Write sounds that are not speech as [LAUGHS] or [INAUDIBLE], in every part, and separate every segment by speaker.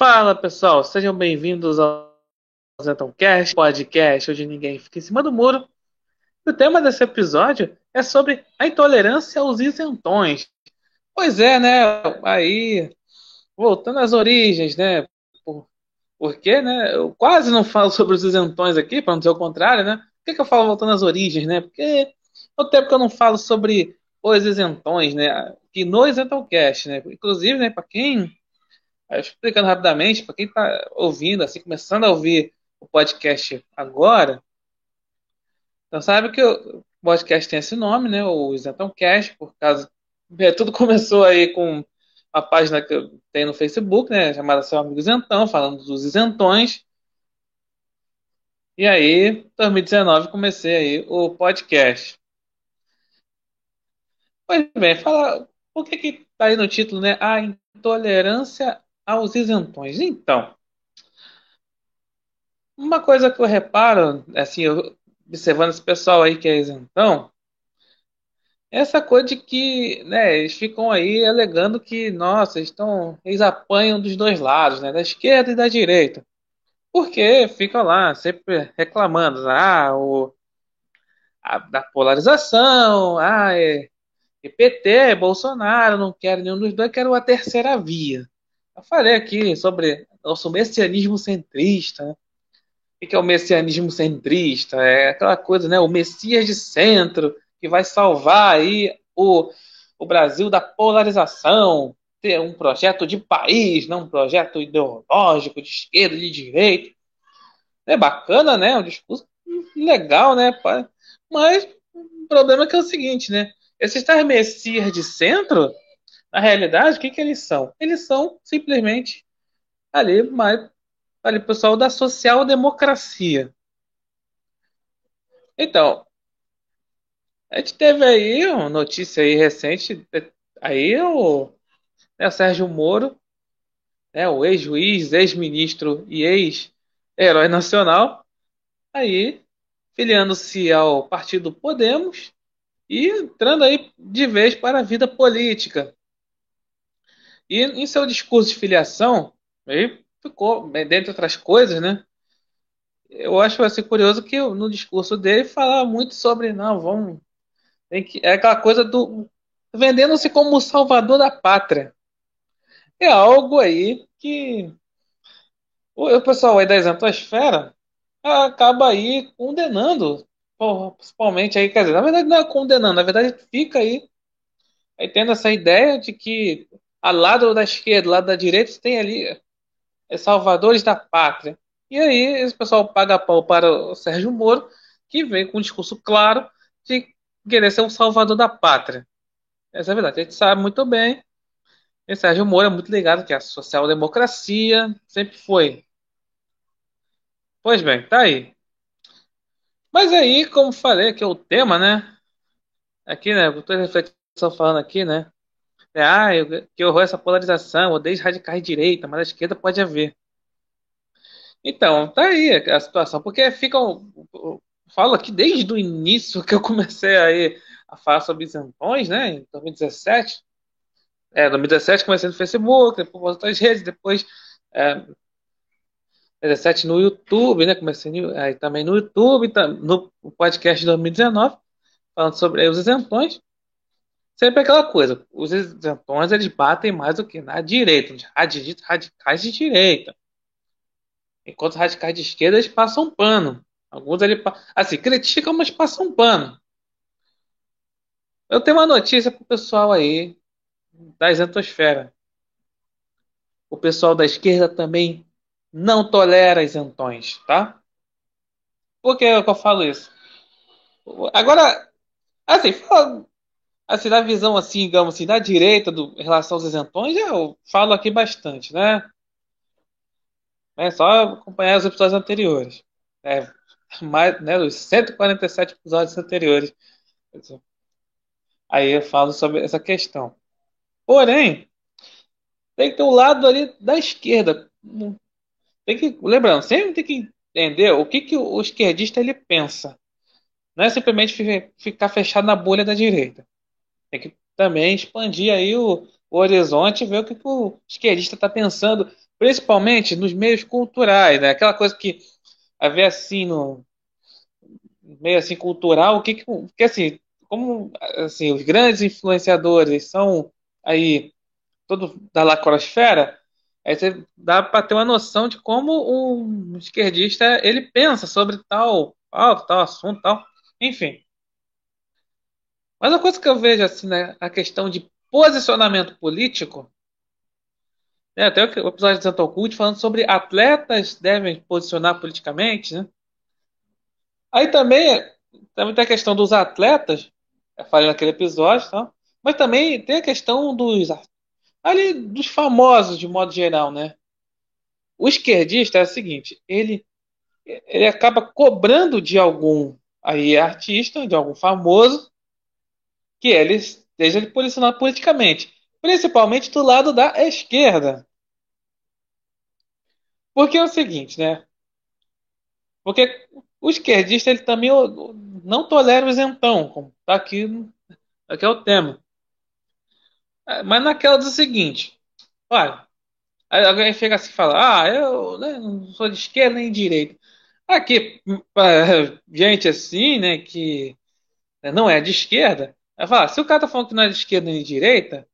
Speaker 1: Fala pessoal, sejam bem-vindos ao Zetoncast, podcast onde ninguém fica em cima do muro. O tema desse episódio é sobre a intolerância aos isentões. Pois é, né? Aí, voltando às origens, né? Por, porque, né? Eu quase não falo sobre os isentões aqui, para não dizer o contrário, né? Por que, que eu falo voltando às origens, né? Porque é o tempo que eu não falo sobre os isentões, né? Que no Isentoncast, né? Inclusive, né? Para quem explicando rapidamente, para quem está ouvindo, assim, começando a ouvir o podcast agora, então sabe que o podcast tem esse nome, né? O Isentão Cast, por causa. [LAUGHS] É, tudo começou aí com uma página que eu tenho no Facebook, né? Chamada Seu Amigo Isentão, falando dos isentões. E aí, 2019, comecei aí o podcast. Pois bem, fala. Por que que tá aí no título, né? A intolerância aos isentões. Então, uma coisa que eu reparo, assim, eu, observando esse pessoal aí que é isentão, é essa coisa de que, né, eles ficam aí alegando que, nossa, estão, eles apanham dos dois lados, né, da esquerda e da direita. Porque ficam lá sempre reclamando, ah, o, a, da polarização, ah, é, é PT, Bolsonaro, não quero nenhum dos dois, quero a terceira via. Eu falei aqui sobre nosso messianismo centrista. Né? O que é o messianismo centrista? É aquela coisa, né? O Messias de centro que vai salvar aí o, o Brasil da polarização, ter um projeto de país, não um projeto ideológico de esquerda, de direita. É bacana, né? Um discurso legal, né? Mas o problema é que é o seguinte, né? Esses tais messias de centro na realidade, o que, que eles são? Eles são simplesmente ali, mais, ali pessoal da social-democracia. Então, a gente teve aí uma notícia aí recente, aí o, né, o Sérgio Moro, né, o ex-juiz, ex-ministro e ex-herói nacional, aí filiando-se ao partido Podemos e entrando aí de vez para a vida política. E em seu discurso de filiação, aí ficou, dentre outras coisas, né? Eu acho assim curioso que no discurso dele fala muito sobre não, vamos tem que é aquela coisa do vendendo-se como o salvador da pátria. É algo aí que o pessoal aí da exantosfera acaba aí condenando, principalmente aí, quer dizer, na verdade não é condenando, na verdade fica aí, aí tendo essa ideia de que ao lado da esquerda, ao lado da direita, tem ali é, salvadores da pátria. E aí esse pessoal paga pau para o Sérgio Moro, que vem com um discurso claro de querer ser um salvador da pátria. Essa é a verdade. A gente sabe muito bem. E Sérgio Moro é muito ligado que a social-democracia sempre foi. Pois bem, tá aí. Mas aí, como falei, que é o tema, né? Aqui, né? Eu tô refletindo falando aqui, né? É, ah, eu, que horror essa polarização, odeio radicais de direita, mas a esquerda pode haver. Então, tá aí a situação, porque ficam. Falo aqui desde o início que eu comecei aí a falar sobre isentões, né, em 2017. É, 2017 comecei no Facebook, depois outras redes, depois. É, 2017 no YouTube, né? Comecei aí também no YouTube, no podcast de 2019, falando sobre os isentões. Sempre aquela coisa, os isentões eles batem mais do que na direita, os radicais de direita. Enquanto os radicais de esquerda eles passam pano. Alguns ele assim, criticam, mas passam pano. Eu tenho uma notícia pro pessoal aí da isentosfera. O pessoal da esquerda também não tolera isentões, tá? Por que eu falo isso? Agora, assim, fala, Assim, na visão, assim, digamos assim, da direita do, em relação aos isentões, eu falo aqui bastante, né? É só acompanhar os episódios anteriores. É, mais, né, os 147 episódios anteriores. Aí eu falo sobre essa questão. Porém, tem que ter o um lado ali da esquerda. Tem que, lembrando, sempre tem que entender o que, que o esquerdista ele pensa. Não é simplesmente ficar fechado na bolha da direita. Tem que também expandir aí o, o horizonte e ver o que, que o esquerdista está pensando principalmente nos meios culturais, né? Aquela coisa que haver assim no meio assim cultural, o que que, assim, como assim, os grandes influenciadores são aí todos da lacrosfera, aí você dá para ter uma noção de como um esquerdista ele pensa sobre tal pauta, tal assunto, tal, enfim. Mas a coisa que eu vejo assim, né, a questão de posicionamento político, né, até o episódio de Santo Cult falando sobre atletas devem posicionar politicamente, né? Aí também, também tem a questão dos atletas, eu falei naquele episódio, tá? mas também tem a questão dos ali dos famosos de modo geral, né? O esquerdista é o seguinte, ele ele acaba cobrando de algum aí artista, de algum famoso, que ele esteja posicionado politicamente, principalmente do lado da esquerda. Porque é o seguinte, né? Porque o esquerdista ele também não tolera o isentão, como está aqui, aqui é o tema. É, mas naquela do seguinte, olha, alguém chega assim e fala, ah, eu né, não sou de esquerda nem de direita. Aqui, [LAUGHS] gente assim, né, que não é de esquerda, vai falar, se o cara tá falando que não é de esquerda nem de direita,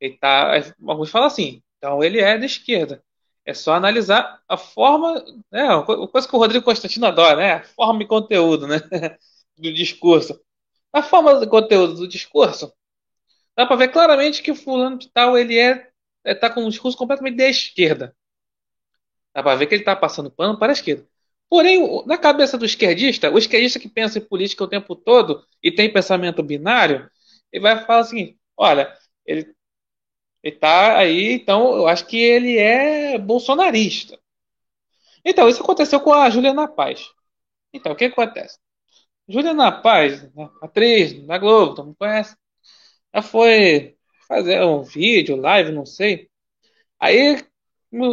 Speaker 1: ele tá, alguns falam assim, então ele é de esquerda. É só analisar a forma, né, a coisa que o Rodrigo Constantino adora, né, a forma e conteúdo, né, [LAUGHS] do discurso. A forma do conteúdo do discurso, dá para ver claramente que o fulano de tal, ele é, é tá com um discurso completamente de esquerda. Dá para ver que ele está passando pano para a esquerda. Porém, na cabeça do esquerdista, o esquerdista que pensa em política o tempo todo e tem pensamento binário, ele vai falar assim: olha, ele ele tá aí, então eu acho que ele é bolsonarista. Então, isso aconteceu com a Juliana Paz. Então, o que acontece? Juliana Paz, né, atriz da Globo, todo mundo conhece, ela foi fazer um vídeo, live, não sei. Aí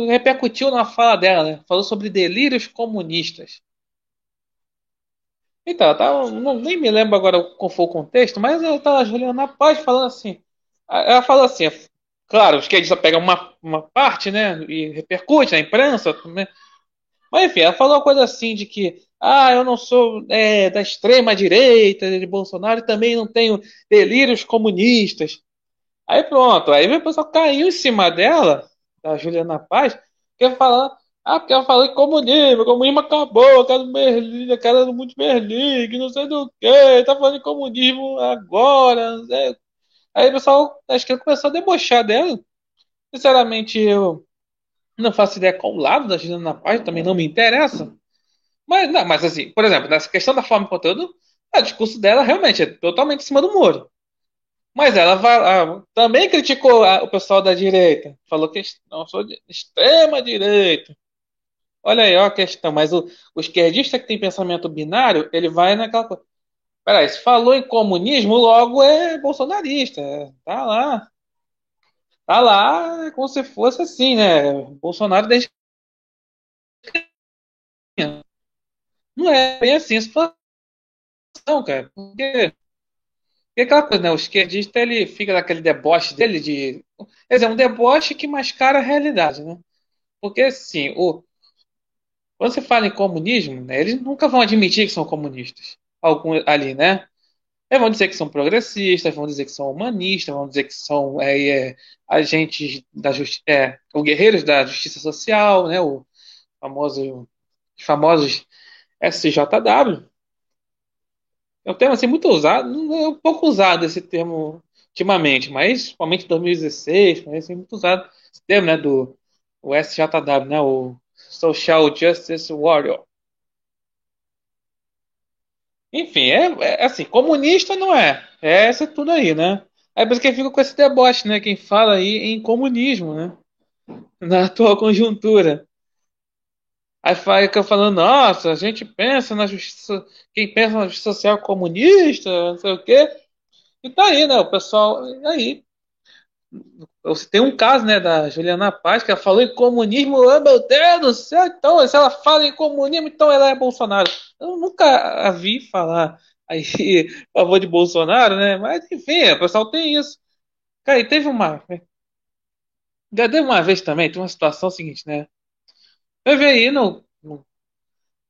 Speaker 1: repercutiu na fala dela, né? Falou sobre delírios comunistas. Então, tá, não, nem me lembro agora qual foi o contexto, mas ela tá, a Juliana Paz falando assim. Ela falou assim, Claro, os esquerdista pega uma, uma parte, né, e repercute na imprensa, né? Mas enfim, ela falou uma coisa assim de que, ah, eu não sou é, da extrema direita de Bolsonaro e também não tenho delírios comunistas. Aí pronto, aí o pessoal caiu em cima dela, da Juliana Paz, quer falar, ah, porque ela falou em comunismo, comunismo acabou, cara do Berlim, cara do mundo Berlim, que não sei do que, tá falando em comunismo agora, não sei Aí o pessoal, acho que começou a debochar dela. Sinceramente, eu não faço ideia qual lado da Juliana Paz, também não me interessa. Mas, não, mas assim, por exemplo, nessa questão da forma de conteúdo, o discurso dela realmente é totalmente em cima do muro. Mas ela vai, ah, também criticou o pessoal da direita. Falou que não sou de extrema direita. Olha aí, ó a questão. Mas o, o esquerdista que tem pensamento binário, ele vai naquela coisa. Peraí, se falou em comunismo, logo é bolsonarista. Tá lá. Tá lá como se fosse assim, né? Bolsonaro desde. Não é bem assim a situação, cara. Porque. Porque aquela coisa, né? O esquerdista ele fica naquele deboche dele de. Quer dizer, um deboche que mascara a realidade, né? Porque, assim, o, quando você fala em comunismo, né, eles nunca vão admitir que são comunistas algum ali, né? É, vão dizer que são progressistas, vão dizer que são humanistas, vão dizer que são é, é, agentes da justiça, é, ou guerreiros da justiça social, né? O famoso, os famosos SJW. É um termo assim muito usado, é um pouco usado esse termo ultimamente, mas principalmente em 2016, mas é muito usado esse termo, né? Do o SJW, né? O Social Justice Warrior. Enfim, é, é, assim, comunista não é. É essa tudo aí, né? Aí por isso que fica com esse deboche, né? Quem fala aí em comunismo, né? Na atual conjuntura. Aí fica falando, nossa, a gente pensa na justiça. Quem pensa na justiça social comunista, não sei o quê. E tá aí, né? O pessoal. Aí. Tem um caso, né, da Juliana Paz, que ela falou em comunismo, oh, meu Deus do céu, então, se ela fala em comunismo, então ela é Bolsonaro. Eu nunca a vi falar aí [LAUGHS] a favor de Bolsonaro, né? Mas enfim, o pessoal tem isso. Cara, e teve uma. Teve uma vez também, tem uma situação seguinte, né? Teve aí no, no,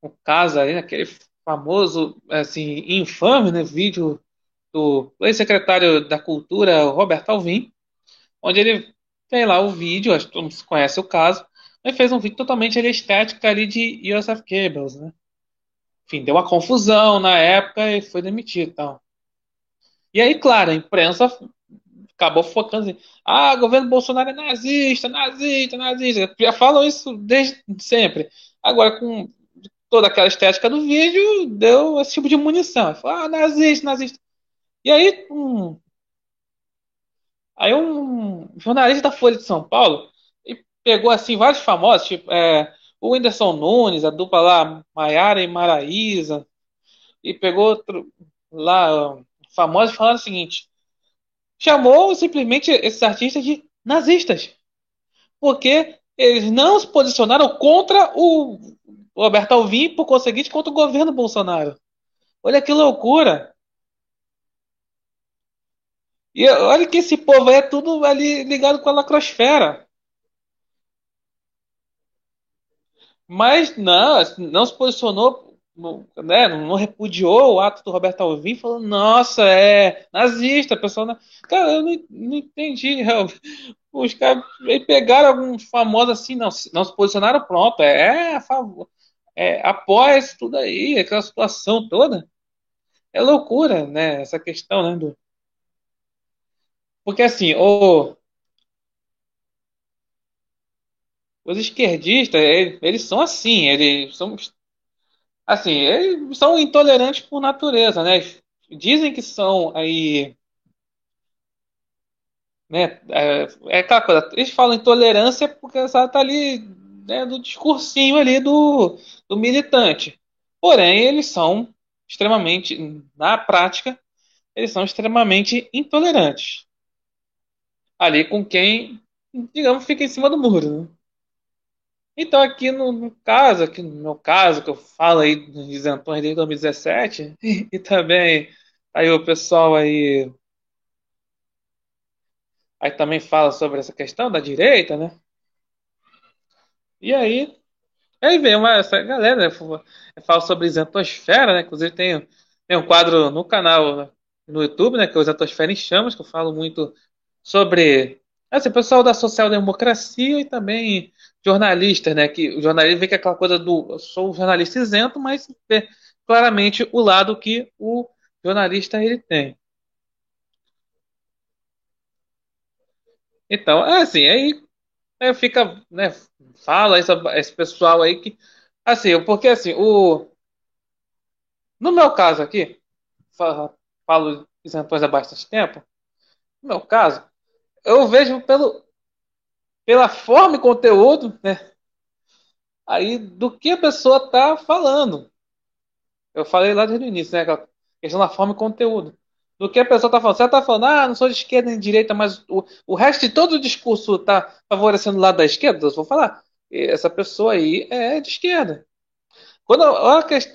Speaker 1: no caso aí, naquele famoso, assim, infame, né, vídeo do ex-secretário da Cultura, Roberto Alvim, onde ele tem lá o vídeo, acho que todo mundo conhece o caso, ele fez um vídeo totalmente ali, ali de Joseph Goebbels, né? Enfim, deu uma confusão na época e foi demitido e tal. E aí, claro, a imprensa acabou focando assim, ah, governo Bolsonaro é nazista, nazista, nazista. Já falam isso desde sempre. Agora, com toda aquela estética do vídeo, deu esse tipo de munição. Falou, ah, nazista, nazista. E aí, um, aí um jornalista da Folha de São Paulo pegou assim vários famosos, tipo é, o Whindersson Nunes, a dupla lá, Maiara e Maraísa, e pegou outro lá, famosos, falando o seguinte: chamou simplesmente esses artistas de nazistas. Porque eles não se posicionaram contra o Roberto Alvim, por conseguinte, contra o governo Bolsonaro. Olha que loucura! E olha que esse povo aí é tudo ali ligado com a lacrosfera. Mas não, não se posicionou, né, não repudiou o ato do Roberto Alvim, falando, nossa, é nazista, a pessoa. Não... Cara, eu não, não entendi. [LAUGHS] Os caras pegaram alguns famosos assim, não, não se posicionaram, pronto, é a favor, é, isso tudo aí, aquela situação toda. É loucura, né, essa questão, né, do... Porque assim, o Os esquerdistas, eles são assim, eles são assim, eles são intolerantes por natureza, né? Dizem que são aí, né? É, é aquela coisa, eles falam intolerância porque ela tá ali, né, do discursinho ali do, do militante. Porém, eles são extremamente, na prática, eles são extremamente intolerantes. Ali com quem, digamos, fica em cima do muro, né? Então, aqui no, caso, aqui no meu caso, que eu falo aí dos isentões desde 2017, [LAUGHS] e, também aí o pessoal aí, aí também fala sobre essa questão da direita, né? E aí, aí vem uma, essa galera, né? Fala sobre isentosfera, né? Inclusive tem, tem um quadro no canal, no YouTube, né? Que é o Isentosfera em Chamas, que eu falo muito sobre esse pessoal da social-democracia e também jornalistas, né? Que o jornalista vê que é aquela coisa do eu sou jornalista isento, mas vê claramente o lado que o jornalista ele tem. Então, é assim, aí, aí fica, né? Fala essa, esse pessoal aí que, assim, porque assim, o no meu caso aqui, falo, falo isentões há bastante tempo. No meu caso, eu vejo pelo pela forma e conteúdo, né? Aí do que a pessoa tá falando. Eu falei lá desde o início, né? A questão da forma e conteúdo. Do que a pessoa tá falando. Você tá falando, ah, não sou de esquerda nem de direita, mas o, o resto de todo o discurso tá favorecendo o lado da esquerda, eu vou falar. Essa pessoa aí é de esquerda. Quando,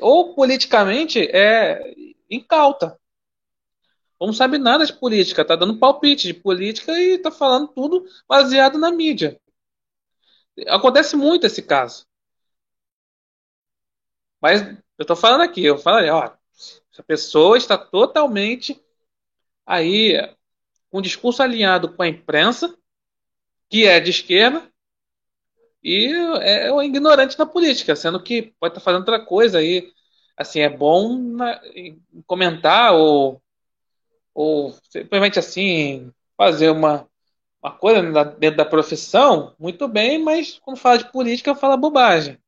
Speaker 1: ou politicamente é incauta. Não sabe nada de política, tá dando palpite de política e tá falando tudo baseado na mídia. Acontece muito esse caso. Mas eu tô falando aqui, eu falei, ó, essa pessoa está totalmente aí com um discurso alinhado com a imprensa, que é de esquerda, e é um ignorante na política, sendo que pode estar fazendo outra coisa aí. Assim, é bom na, comentar ou ou simplesmente assim fazer uma, uma coisa dentro da profissão, muito bem, mas quando fala de política fala bobagem.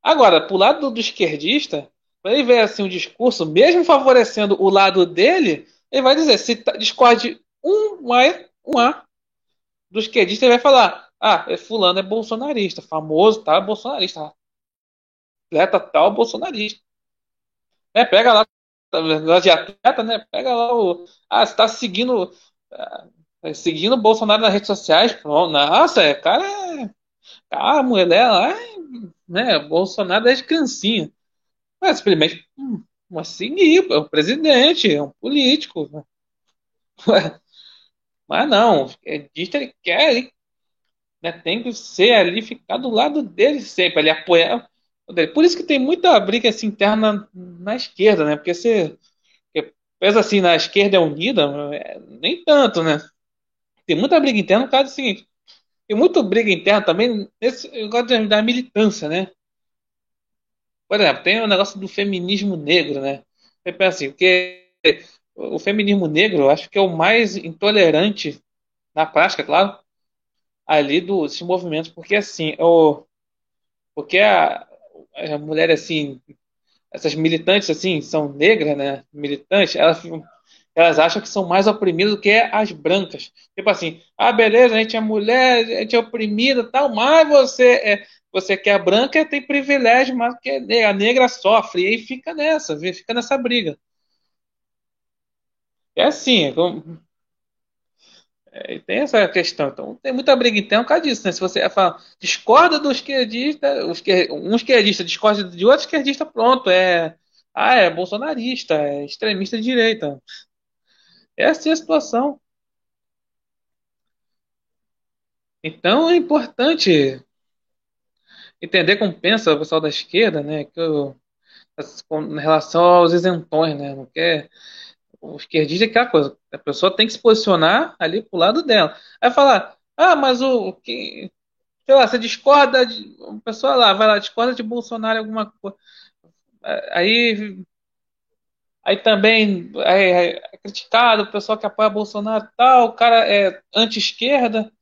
Speaker 1: Agora, pro lado do, do esquerdista, para ele ver assim o discurso, mesmo favorecendo o lado dele, ele vai dizer, se tá, discorde um A, um A do esquerdista, ele vai falar, ah, é fulano é bolsonarista, famoso, tá, bolsonarista, atleta tal, bolsonarista. É, pega lá negócio de atleta, né? Pega lá o. Ah, você tá seguindo. Uh, seguindo o Bolsonaro nas redes sociais. Pronto. Nossa, é, cara é. Ah, a mulher dela, né? Bolsonaro desde criancinha. Mas simplesmente. Hum, seguir, é um presidente, é um político. [LAUGHS] Mas não, o esquerdista ele quer, ele, né, tem que ser ali, ficar do lado dele sempre, ele apoiar. Por isso que tem muita briga assim, interna na esquerda, né? Porque você pensa assim, na esquerda é unida, é, nem tanto, né? Tem muita briga interna no caso do seguinte. Tem muita briga interna também nesse negócio da militância, né? Por exemplo, tem o negócio do feminismo negro, né? Você pensa assim, porque o feminismo negro eu acho que é o mais intolerante na prática, claro, ali dos movimentos, porque assim, o, porque a, a mulher assim, essas militantes assim, são negras, né? Militantes, elas elas acham que são mais oprimidas do que as brancas. Tipo assim, ah, beleza, a gente é mulher, a gente é oprimida tal, mas você é, você que é branca tem privilégio, mas que a negra sofre. E aí fica nessa, fica nessa briga. É assim, é como, é, tem essa questão. Então, tem muita briga interna por causa disso, né? Se você fala, discorda do esquerdista, um esquerdista discorda de outro esquerdista, pronto, é. Ah, é bolsonarista, é extremista de direita. Essa é a situação. Então é importante entender como pensa o pessoal da esquerda, né? Que eu, em relação aos isentões, né? Não quer o esquerdista é aquela coisa, a pessoa tem que se posicionar ali pro lado dela. Aí falar, ah, mas o que, sei lá, você discorda de, a pessoa lá, vai lá, discorda de Bolsonaro alguma coisa. Aí aí também é, é criticado o pessoal que apoia Bolsonaro tal, o cara é anti-esquerda.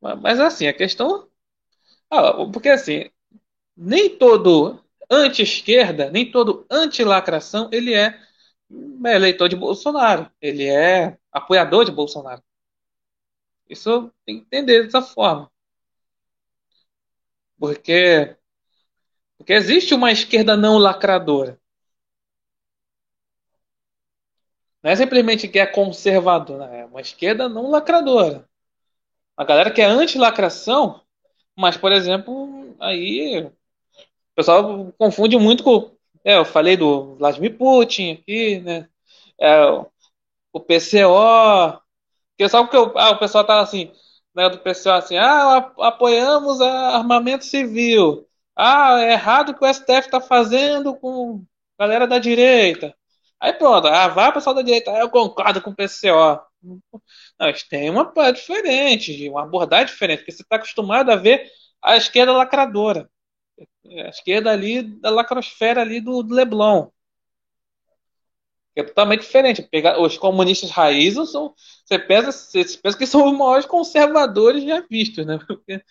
Speaker 1: Mas assim, a questão. Ah, porque assim, nem todo anti-esquerda, nem todo anti-lacração, ele é eleitor de Bolsonaro. Ele é apoiador de Bolsonaro. Isso tem que entender dessa forma. Porque, porque existe uma esquerda não lacradora. Não é simplesmente que é conservador, né? é uma esquerda não lacradora. A galera que é anti-lacração, mas, por exemplo, aí o pessoal confunde muito com. É, eu falei do Vladimir Putin aqui, né? É, o PCO. Porque sabe que eu, ah, o pessoal tá assim, né, do PCO assim, ah, apoiamos armamento civil. Ah, é errado o que o STF tá fazendo com a galera da direita. Aí pronto, ah, vai pessoal da direita, ah, eu concordo com o PCO. Não, tem uma diferente, uma abordagem diferente, porque você está acostumado a ver a esquerda lacradora. A esquerda ali da lacrosfera ali do, do Leblon. É totalmente diferente. Pegar, os comunistas raízes são. Você pensa, você pensa que são os maiores conservadores já vistos, né? Porque,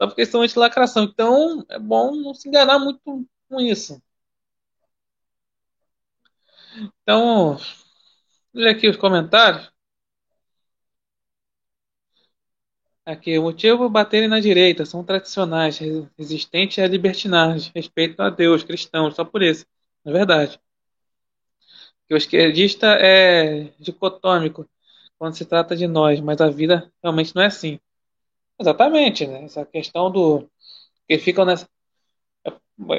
Speaker 1: só porque são anti-lacração. Então é bom não se enganar muito com isso. Então, olha aqui os comentários. Aqui, o motivo baterem na direita são tradicionais, resistentes à libertinagem, respeito a Deus, cristãos, só por isso. É verdade. Que o esquerdista é dicotômico quando se trata de nós, mas a vida realmente não é assim. Exatamente, né? Essa questão do. que ficam nessa. É,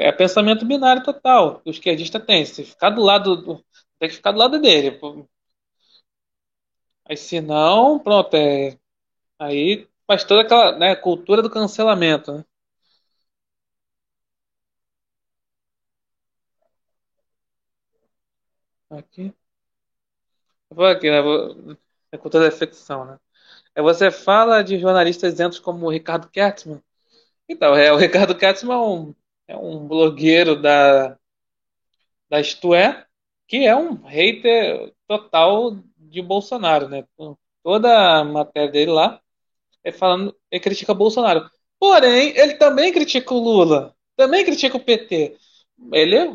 Speaker 1: é pensamento binário total. O esquerdista tem. Se ficar do lado. Do... tem que ficar do lado dele. Aí se não, pronto, é. Aí faz toda aquela né, cultura do cancelamento. Né? Aqui. vou aqui, né? Vou, é cultura da ficção, né? É, você fala de jornalistas isentos como o Ricardo Kertzmann. Então, é, o Ricardo Kertzmann é um, é um blogueiro da, da Isto É, que é um hater total de Bolsonaro, né? Toda a matéria dele lá é falando, ele critica Bolsonaro. Porém, ele também critica o Lula, também critica o PT. Ele é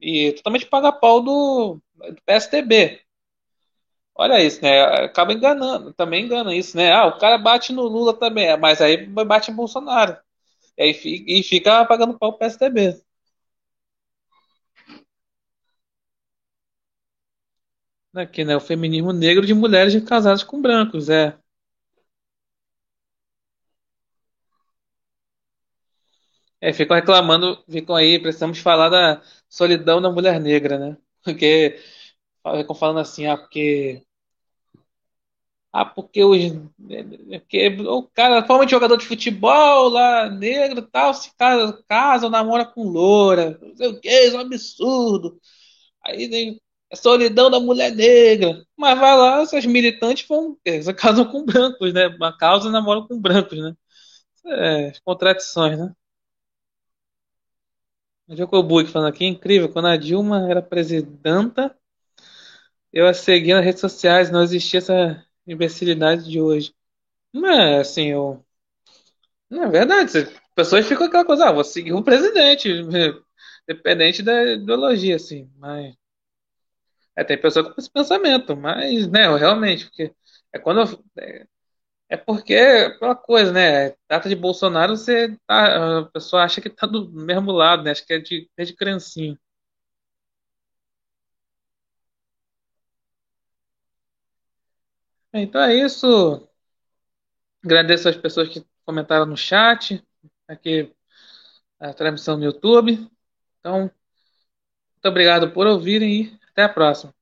Speaker 1: e totalmente paga pau do, do PSDB. Olha isso, né? Acaba enganando, também engana isso, né? Ah, o cara bate no Lula também, mas aí bate em Bolsonaro. E, aí, e fica pagando pau pro PSDB. Aqui, né? O feminismo negro de mulheres casadas com brancos, é. É, ficam reclamando, ficam aí, precisamos falar da solidão da mulher negra, né? Porque ficam falando assim, ah, porque Ah, porque os. Porque o cara, forma de jogador de futebol lá, negro e tal, se casa, casa namora com loura. Não sei o que, isso é um absurdo. Aí tem a solidão da mulher negra. Mas vai lá, essas militantes vão. Eles casam com brancos, né? Uma causa namoram com brancos, né? É, contradições, né? O Jocobuque falando aqui, incrível, quando a Dilma era presidenta, eu a seguia nas redes sociais, não existia essa imbecilidade de hoje. Mas, assim, eu. Não é verdade, as pessoas ficam aquela coisa, ah, vou seguir o presidente, [LAUGHS] dependente da ideologia, assim. Mas. É, tem pessoa com esse pensamento, mas, né, realmente, porque é quando eu- é, é porque aquela coisa, né? Data de Bolsonaro, você tá, a pessoa acha que tá do mesmo lado, né? Acho que é de, é de criancinha. Então é isso. Agradeço as pessoas que comentaram no chat, aqui a transmissão no YouTube. Então, muito obrigado por ouvirem e até a próxima.